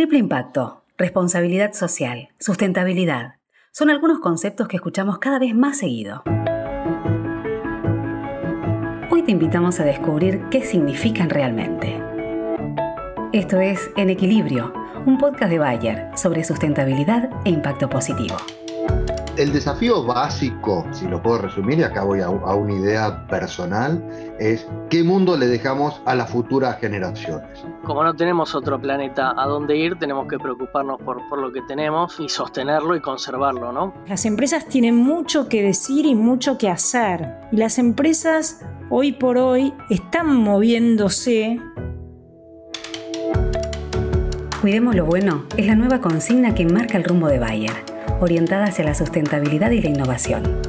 Triple impacto, responsabilidad social, sustentabilidad, son algunos conceptos que escuchamos cada vez más seguido. Hoy te invitamos a descubrir qué significan realmente. Esto es En Equilibrio, un podcast de Bayer sobre sustentabilidad e impacto positivo el desafío básico, si lo puedo resumir, y acá voy a, una idea personal, es qué mundo le dejamos a las futuras generaciones. Como no tenemos otro planeta a dónde ir, tenemos que preocuparnos por, por lo que tenemos y sostenerlo y conservarlo, ¿no? Las empresas tienen mucho que decir y mucho que hacer. Y las empresas hoy por hoy están moviéndose Cuidemos lo bueno es la nueva consigna que marca el rumbo de Bayer orientada hacia la sustentabilidad y la innovación.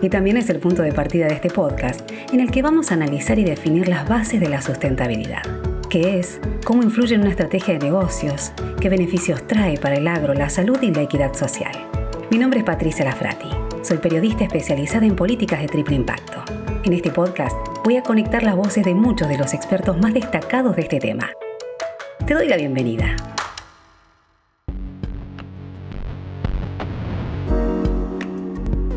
Y también es el punto de partida de este podcast, en el que vamos a analizar y definir las bases de la sustentabilidad. ¿Qué es? ¿Cómo influye en una estrategia de negocios? ¿Qué beneficios trae para el agro, la salud y la equidad social? Mi nombre es Patricia Lafrati. Soy periodista especializada en políticas de triple impacto. En este podcast voy a conectar las voces de muchos de los expertos más destacados de este tema. Te doy la bienvenida.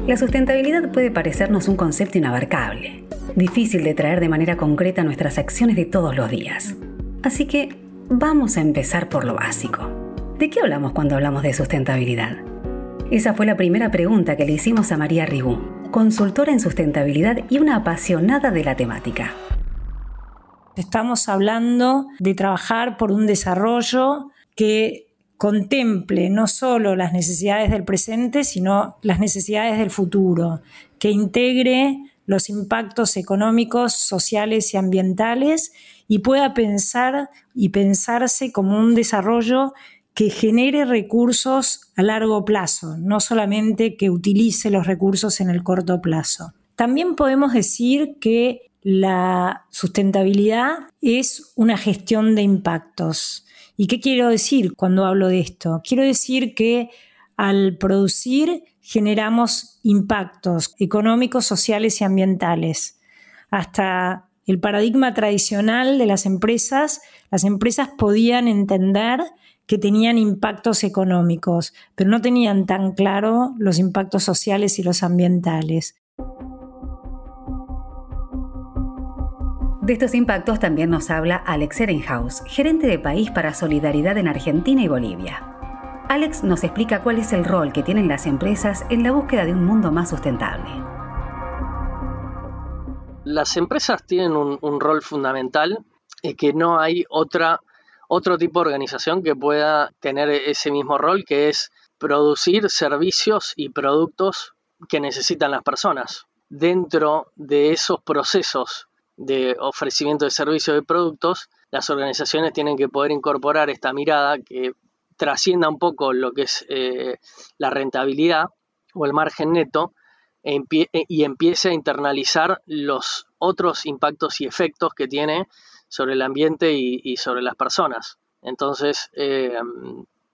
La sustentabilidad puede parecernos un concepto inabarcable, difícil de traer de manera concreta nuestras acciones de todos los días. Así que vamos a empezar por lo básico. ¿De qué hablamos cuando hablamos de sustentabilidad? Esa fue la primera pregunta que le hicimos a María Rigú, consultora en sustentabilidad y una apasionada de la temática. Estamos hablando de trabajar por un desarrollo que contemple no solo las necesidades del presente, sino las necesidades del futuro, que integre los impactos económicos, sociales y ambientales y pueda pensar y pensarse como un desarrollo que genere recursos a largo plazo, no solamente que utilice los recursos en el corto plazo. También podemos decir que la sustentabilidad es una gestión de impactos. ¿Y qué quiero decir cuando hablo de esto? Quiero decir que al producir generamos impactos económicos, sociales y ambientales. Hasta el paradigma tradicional de las empresas, las empresas podían entender que tenían impactos económicos, pero no tenían tan claro los impactos sociales y los ambientales. De estos impactos también nos habla Alex Ehrenhaus, gerente de país para Solidaridad en Argentina y Bolivia. Alex nos explica cuál es el rol que tienen las empresas en la búsqueda de un mundo más sustentable. Las empresas tienen un, rol fundamental y que no hay otra, otro tipo de organización que pueda tener ese mismo rol, que es producir servicios y productos que necesitan las personas. Dentro de esos procesos de ofrecimiento de servicios y productos, las organizaciones tienen que poder incorporar esta mirada que trascienda un poco lo que es eh, la rentabilidad o el margen neto e e, y empiece a internalizar los otros impactos y efectos que tiene sobre el ambiente y, sobre las personas. Entonces, eh,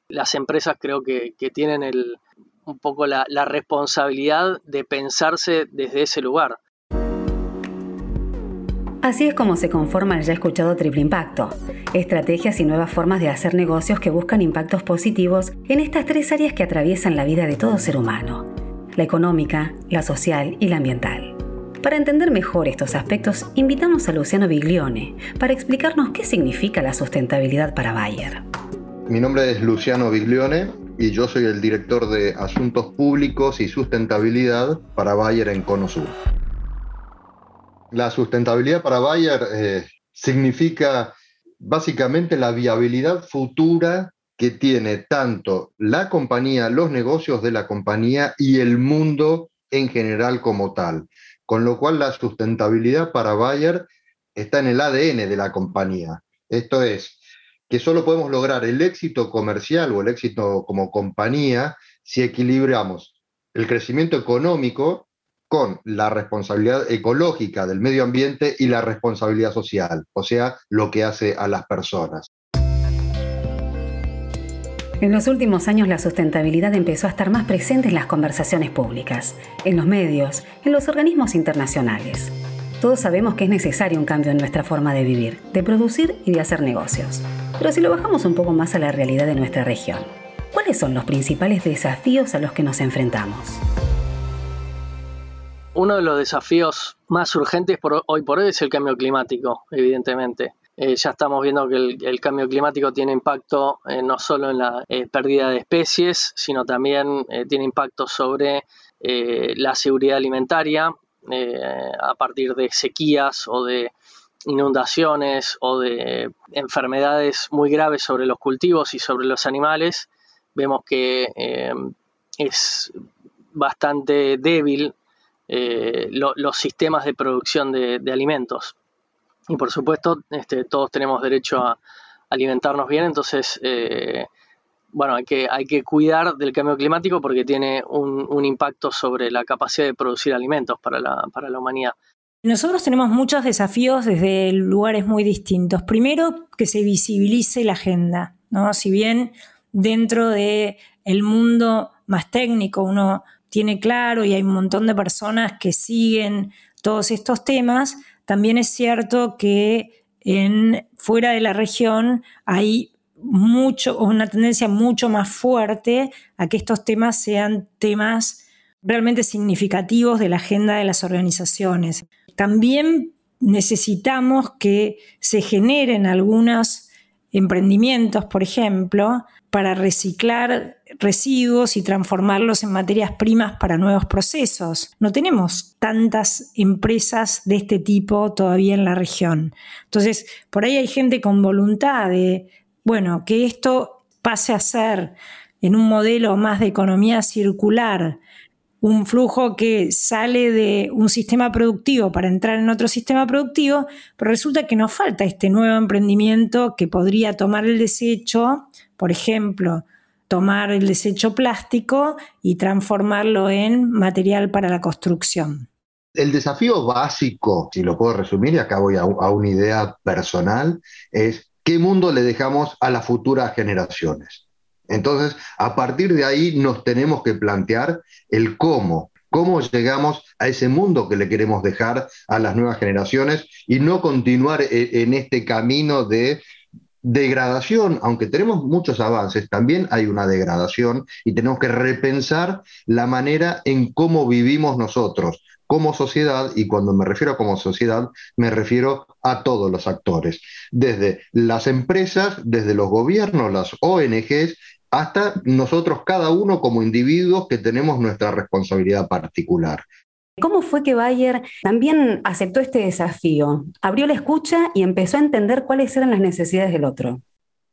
las empresas creo que, tienen un poco la responsabilidad de pensarse desde ese lugar. Así es como se conforma el ya escuchado triple impacto, estrategias y nuevas formas de hacer negocios que buscan impactos positivos en estas tres áreas que atraviesan la vida de todo ser humano, la económica, la social y la ambiental. Para entender mejor estos aspectos, invitamos a Luciano Biglione para explicarnos qué significa la sustentabilidad para Bayer. Mi nombre es Luciano Biglione y yo soy el director de Asuntos Públicos y Sustentabilidad para Bayer en Cono Sur. La sustentabilidad para Bayer eh, significa básicamente la viabilidad futura que tiene tanto la compañía, los negocios de la compañía y el mundo en general como tal. Con lo cual la sustentabilidad para Bayer está en el ADN de la compañía. Esto es, que solo podemos lograr el éxito comercial o el éxito como compañía si equilibramos el crecimiento económico con la responsabilidad ecológica del medio ambiente y la responsabilidad social, o sea, lo que hace a las personas. En los últimos años la sustentabilidad empezó a estar más presente en las conversaciones públicas, en los medios, en los organismos internacionales. Todos sabemos que es necesario un cambio en nuestra forma de vivir, de producir y de hacer negocios. Pero si lo bajamos un poco más a la realidad de nuestra región, ¿cuáles son los principales desafíos a los que nos enfrentamos? Uno de los desafíos más urgentes hoy por hoy es el cambio climático, evidentemente. Eh, ya estamos viendo que el, cambio climático tiene impacto eh, no solo en la eh, pérdida de especies, sino también tiene impacto sobre la seguridad alimentaria a partir de sequías o de inundaciones o de enfermedades muy graves sobre los cultivos y sobre los animales. Vemos que es bastante débil los sistemas de producción de alimentos. Y por supuesto, este, todos tenemos derecho a alimentarnos bien, entonces, eh, bueno, hay que, hay que cuidar del cambio climático porque tiene un, impacto sobre la capacidad de producir alimentos para la, para la humanidad. Nosotros tenemos muchos desafíos desde lugares muy distintos. Primero, que se visibilice la agenda, ¿no? Si bien dentro del el mundo más técnico uno tiene claro y hay un montón de personas que siguen todos estos temas, también es cierto que en, fuera de la región hay mucho, una tendencia mucho más fuerte a que estos temas sean temas realmente significativos de la agenda de las organizaciones. También necesitamos que se generen algunos emprendimientos, por ejemplo, para reciclar residuos y transformarlos en materias primas para nuevos procesos. No tenemos tantas empresas de este tipo todavía en la región. Entonces, por ahí hay gente con voluntad de, bueno, que esto pase a ser en un modelo más de economía circular, un flujo que sale de un sistema productivo para entrar en otro sistema productivo, pero resulta que nos falta este nuevo emprendimiento que podría tomar el desecho, por ejemplo, tomar el desecho plástico y transformarlo en material para la construcción. El desafío básico, si lo puedo resumir, y acá voy a, a una idea personal, es qué mundo le dejamos a las futuras generaciones. Entonces, a partir de ahí nos tenemos que plantear el cómo, cómo llegamos a ese mundo que le queremos dejar a las nuevas generaciones y no continuar e, en este camino de degradación, aunque tenemos muchos avances, también hay una degradación y tenemos que repensar la manera en cómo vivimos nosotros como sociedad, y cuando me refiero a como sociedad, me refiero a todos los actores, desde las empresas, desde los gobiernos, las ONGs, hasta nosotros cada uno como individuos que tenemos nuestra responsabilidad particular. ¿Cómo fue que Bayer también aceptó este desafío? Abrió la escucha y empezó a entender cuáles eran las necesidades del otro.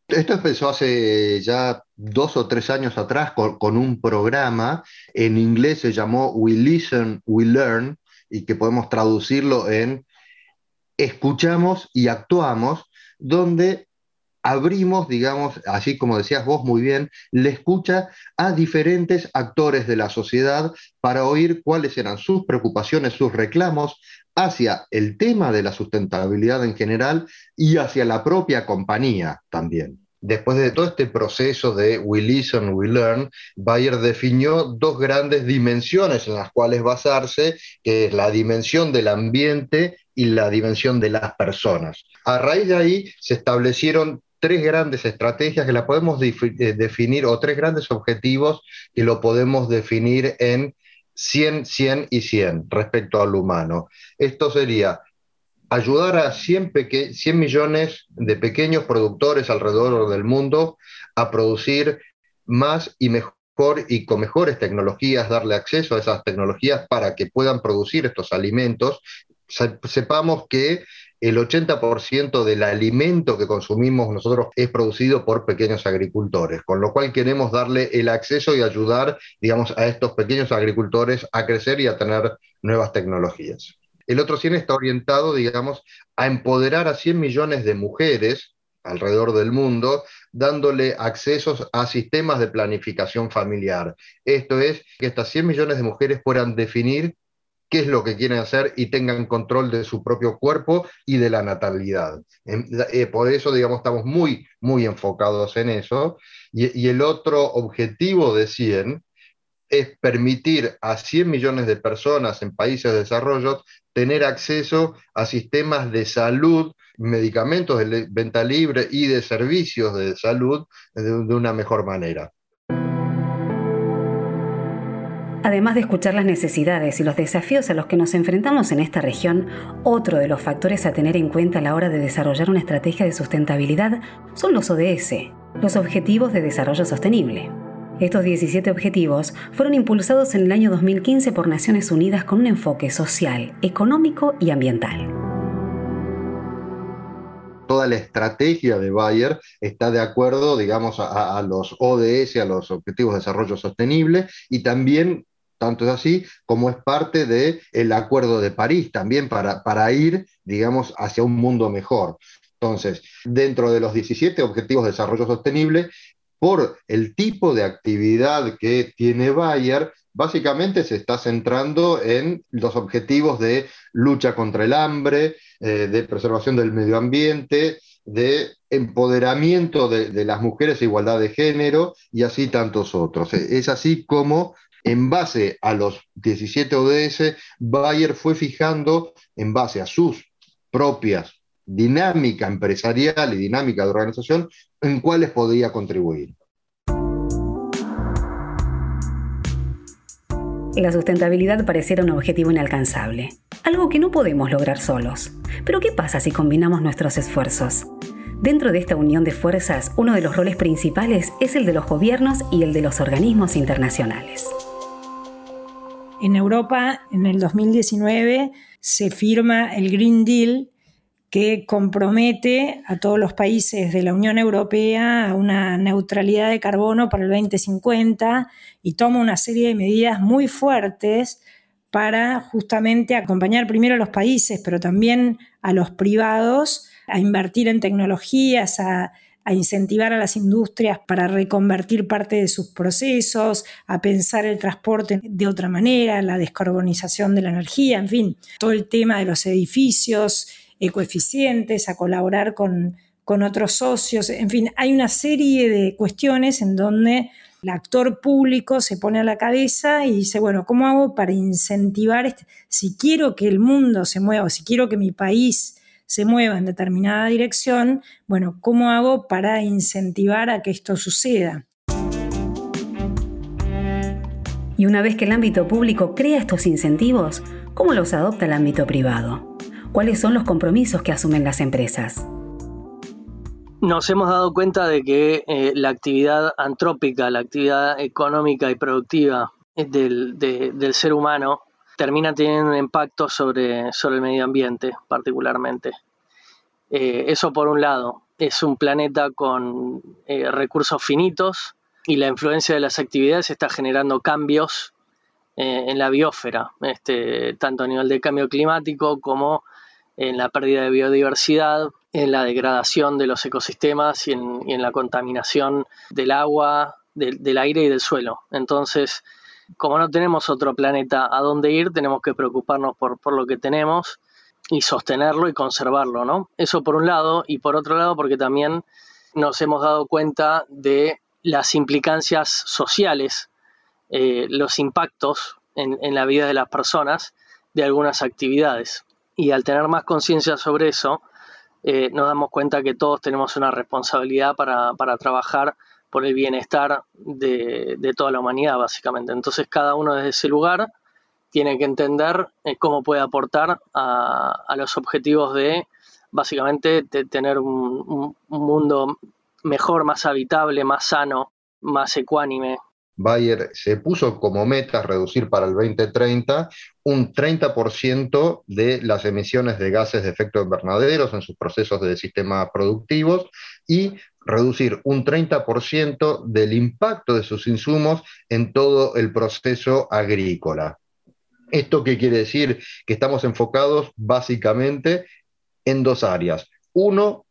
Esto empezó hace ya dos o tres años atrás con, un programa, en inglés se llamó We Listen, We Learn, y que podemos traducirlo en escuchamos y actuamos, donde abrimos, digamos, así como decías vos muy bien, la escucha a diferentes actores de la sociedad para oír cuáles eran sus preocupaciones, sus reclamos hacia el tema de la sustentabilidad en general y hacia la propia compañía también. Después de todo este proceso de We Listen, We Learn, Bayer definió dos grandes dimensiones en las cuales basarse, que es la dimensión del ambiente y la dimensión de las personas. A raíz de ahí se establecieron tres grandes estrategias que la podemos eh, definir, o tres grandes objetivos que lo podemos definir en 100, 100 y 100 respecto al humano. Esto sería ayudar a 100, 100 millones de pequeños productores alrededor del mundo a producir más y mejor y con mejores tecnologías, darle acceso a esas tecnologías para que puedan producir estos alimentos. Sepamos que el 80% del alimento que consumimos nosotros es producido por pequeños agricultores, con lo cual queremos darle el acceso y ayudar, digamos, a estos pequeños agricultores a crecer y a tener nuevas tecnologías. El otro 100 está orientado, digamos, a empoderar a 100 millones de mujeres alrededor del mundo, dándole accesos a sistemas de planificación familiar. Esto es, que estas 100 millones de mujeres puedan definir qué es lo que quieren hacer y tengan control de su propio cuerpo y de la natalidad. Eh, por eso, digamos, estamos muy, muy enfocados en eso. Y, el otro objetivo de 100 es permitir a 100 millones de personas en países de desarrollo tener acceso a sistemas de salud, medicamentos de venta libre y de servicios de salud de, una mejor manera. Además de escuchar las necesidades y los desafíos a los que nos enfrentamos en esta región, otro de los factores a tener en cuenta a la hora de desarrollar una estrategia de sustentabilidad son los ODS, los Objetivos de Desarrollo Sostenible. Estos 17 objetivos fueron impulsados en el año 2015 por Naciones Unidas con un enfoque social, económico y ambiental. Toda la estrategia de Bayer está de acuerdo, digamos, a, los ODS, a los Objetivos de Desarrollo Sostenible, y también tanto es así como es parte del el Acuerdo de París, también para, para ir, digamos, hacia un mundo mejor. Entonces, dentro de los 17 Objetivos de Desarrollo Sostenible, por el tipo de actividad que tiene Bayer, básicamente se está centrando en los objetivos de lucha contra el hambre, eh, de preservación del medio ambiente, de empoderamiento de, de, las mujeres, igualdad de género y así tantos otros. Es así como, en base a los 17 ODS, Bayer fue fijando, en base a sus propias dinámica empresarial y dinámica de organización, en cuáles podría contribuir. La sustentabilidad pareciera un objetivo inalcanzable, algo que no podemos lograr solos. Pero ¿qué pasa si combinamos nuestros esfuerzos? Dentro de esta unión de fuerzas, uno de los roles principales es el de los gobiernos y el de los organismos internacionales. En Europa, en el 2019, se firma el Green Deal, que compromete a todos los países de la Unión Europea a una neutralidad de carbono para el 2050 y toma una serie de medidas muy fuertes para justamente acompañar primero a los países, pero también a los privados a invertir en tecnologías, a, a incentivar a las industrias para reconvertir parte de sus procesos, a pensar el transporte de otra manera, la descarbonización de la energía, en fin, todo el tema de los edificios coeficientes, a colaborar con, con otros socios, en fin, hay una serie de cuestiones en donde el actor público se pone a la cabeza y dice, bueno, ¿cómo hago para incentivar, este? si quiero que el mundo se mueva, si quiero que mi país se mueva en determinada dirección, bueno, ¿cómo hago para incentivar a que esto suceda? Y una vez que el ámbito público crea estos incentivos, ¿cómo los adopta el ámbito privado? ¿Cuáles son los compromisos que asumen las empresas? Nos hemos dado cuenta de que eh, la actividad antrópica, la actividad económica y productiva del, ser humano termina teniendo un impacto sobre, sobre el medio ambiente particularmente. Eh, eso por un lado, es un planeta con eh, recursos finitos y la influencia de las actividades está generando cambios en la biosfera, este, tanto a nivel de cambio climático como en la pérdida de biodiversidad, en la degradación de los ecosistemas y en, la contaminación del agua, del aire y del suelo. Entonces, como no tenemos otro planeta a dónde ir, tenemos que preocuparnos por, por lo que tenemos y sostenerlo y conservarlo, ¿no? Eso por un lado, y por otro lado porque también nos hemos dado cuenta de las implicancias sociales, eh, los impactos en, en la vida de las personas de algunas actividades y al tener más conciencia sobre eso, eh, nos damos cuenta que todos tenemos una responsabilidad para, trabajar por el bienestar de, toda la humanidad, básicamente. Entonces, cada uno desde ese lugar tiene que entender eh, cómo puede aportar a, los objetivos de, básicamente, de tener un mundo mejor, más habitable, más sano, más ecuánime, Bayer se puso como meta reducir para el 2030 un 30% de las emisiones de gases de efecto invernadero en sus procesos de sistemas productivos y reducir un 30% del impacto de sus insumos en todo el proceso agrícola. ¿Esto qué quiere decir? Que estamos enfocados básicamente en dos áreas. Uno,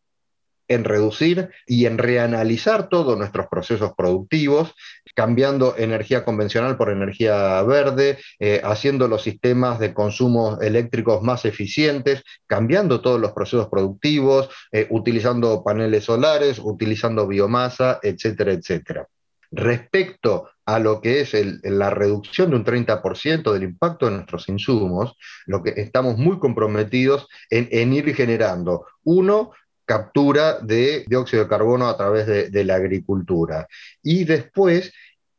en reducir y en reanalizar todos nuestros procesos productivos, cambiando energía convencional por energía verde, eh, haciendo los sistemas de consumo eléctricos más eficientes, cambiando todos los procesos productivos, eh, utilizando paneles solares, utilizando biomasa, etcétera, etcétera. respecto a lo que es la reducción de un 30% del impacto de nuestros insumos, lo que estamos muy comprometidos en, ir generando, uno, captura de dióxido de carbono a través de la agricultura y después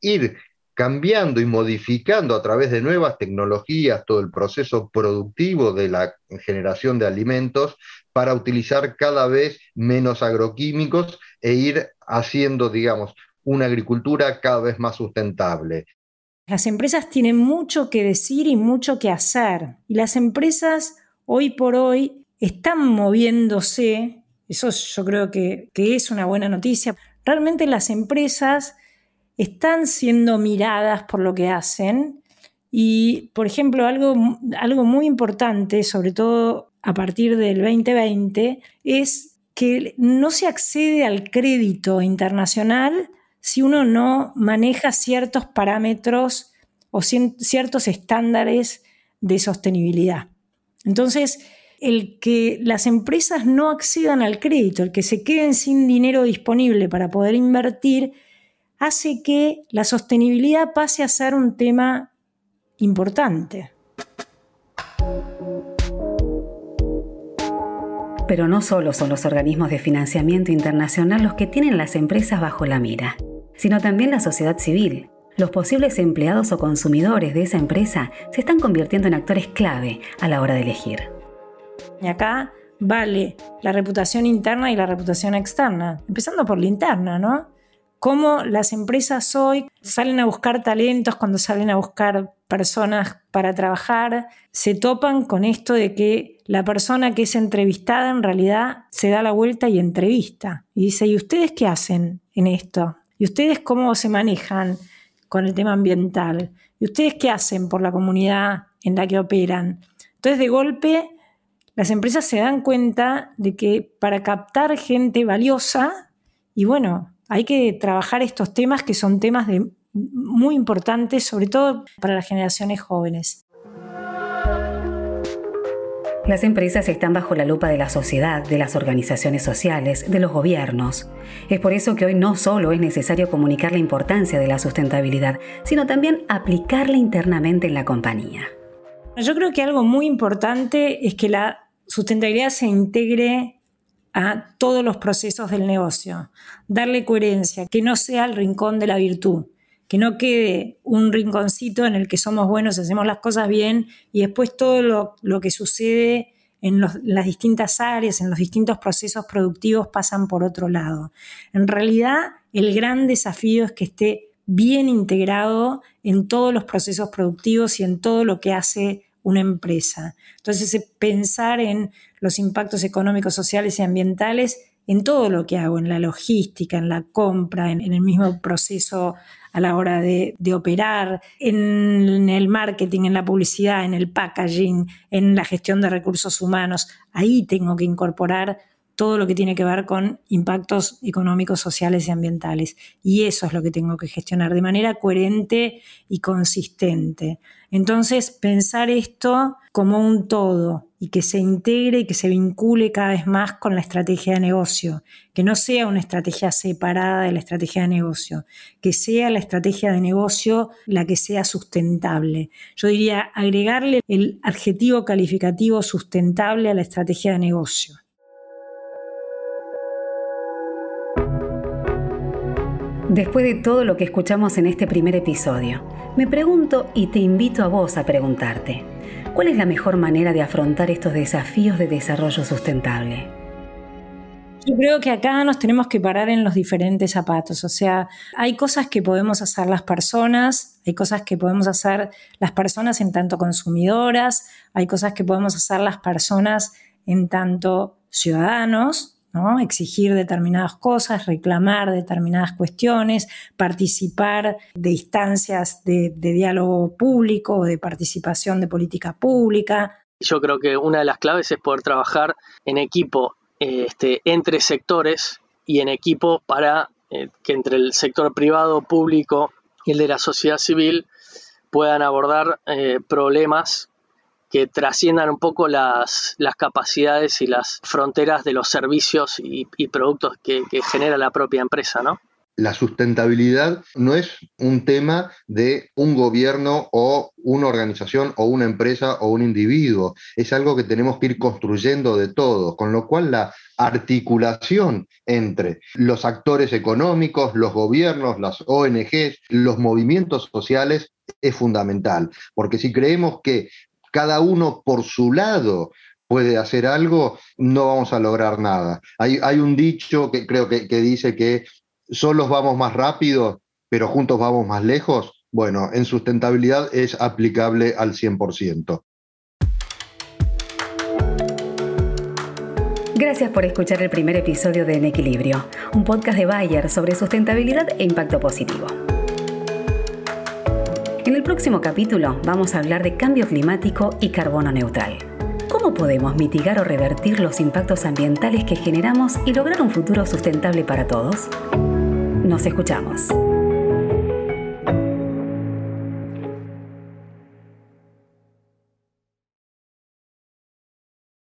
ir cambiando y modificando a través de nuevas tecnologías todo el proceso productivo de la generación de alimentos para utilizar cada vez menos agroquímicos e ir haciendo, digamos, una agricultura cada vez más sustentable. Las empresas tienen mucho que decir y mucho que hacer. Y las empresas hoy por hoy están moviéndose. Eso yo creo que, que es una buena noticia. Realmente las empresas están siendo miradas por lo que hacen. Y, por ejemplo, algo, algo muy importante, sobre todo a partir del 2020, es que no se accede al crédito internacional si uno no maneja ciertos parámetros o ciertos estándares de sostenibilidad. Entonces, el que las empresas no accedan al crédito, el que se queden sin dinero disponible para poder invertir, hace que la sostenibilidad pase a ser un tema importante. Pero no solo son los organismos de financiamiento internacional los que tienen las empresas bajo la mira, sino también la sociedad civil. Los posibles empleados o consumidores de esa empresa se están convirtiendo en actores clave a la hora de elegir. Y acá vale la reputación interna y la reputación externa, empezando por la interna, ¿no? Cómo las empresas hoy salen a buscar talentos, cuando salen a buscar personas para trabajar, se topan con esto de que la persona que es entrevistada en realidad se da la vuelta y entrevista. Y dice, ¿y ustedes qué hacen en esto? ¿Y ustedes cómo se manejan con el tema ambiental? ¿Y ustedes qué hacen por la comunidad en la que operan? Entonces, de golpe, las empresas se dan cuenta de que para captar gente valiosa, y bueno, hay que trabajar estos temas que son temas muy importantes, sobre todo para las generaciones jóvenes. Las empresas están bajo la lupa de la sociedad, de las organizaciones sociales, de los gobiernos. Es por eso que hoy no solo es necesario comunicar la importancia de la sustentabilidad, sino también aplicarla internamente en la compañía. Yo creo que algo muy importante es que la sustentabilidad se integre a todos los procesos del negocio, darle coherencia, que no sea el rincón de la virtud, que no quede un rinconcito en el que somos buenos, hacemos las cosas bien y después todo lo, que sucede en, las distintas áreas, en los distintos procesos productivos pasan por otro lado. En realidad, el gran desafío es que esté bien integrado en todos los procesos productivos y en todo lo que hace una empresa. Entonces, pensar en los impactos económicos, sociales y ambientales en todo lo que hago, en la logística, en la compra, en, el mismo proceso a la hora de, de, operar, en el marketing, en la publicidad, en el packaging, en la gestión de recursos humanos. Ahí tengo que incorporar todo lo que tiene que ver con impactos económicos, sociales y ambientales. Y eso es lo que tengo que gestionar de manera coherente y consistente. Entonces, pensar esto como un todo y que se integre y que se vincule cada vez más con la estrategia de negocio, que no sea una estrategia separada de la estrategia de negocio, que sea la estrategia de negocio la que sea sustentable. Yo diría agregarle el adjetivo calificativo sustentable a la estrategia de negocio. Después de todo lo que escuchamos en este primer episodio, me pregunto y te invito a vos a preguntarte, ¿cuál es la mejor manera de afrontar estos desafíos de desarrollo sustentable? Yo creo que acá nos tenemos que parar en los diferentes zapatos, o sea, hay cosas que podemos hacer las personas, hay cosas que podemos hacer las personas en tanto consumidoras, hay cosas que podemos hacer las personas en tanto ciudadanos, exigir determinadas cosas, reclamar determinadas cuestiones, participar de instancias de, diálogo público de participación de política pública. Yo creo que una de las claves es poder trabajar en equipo este, entre sectores y en equipo para eh, que entre el sector privado, público y el de la sociedad civil puedan abordar eh, problemas que trasciendan un poco las, capacidades y las fronteras de los servicios y, productos que, genera la propia empresa, ¿no? la sustentabilidad no es un tema de un gobierno o una organización o una empresa o un individuo, es algo que tenemos que ir construyendo de todos, con lo cual la articulación entre los actores económicos, los gobiernos, las ONGs, los movimientos sociales es fundamental, porque si creemos que cada uno por su lado puede hacer algo, no vamos a lograr nada. Hay, un dicho que creo que, que dice que solos vamos más rápido, pero juntos vamos más lejos. Bueno, en sustentabilidad es aplicable al 100%. Gracias por escuchar el primer episodio de En Equilibrio, un podcast de Bayer sobre sustentabilidad e impacto positivo. En el próximo capítulo vamos a hablar de cambio climático y carbono neutral. ¿Cómo podemos mitigar o revertir los impactos ambientales que generamos y lograr un futuro sustentable para todos? Nos escuchamos.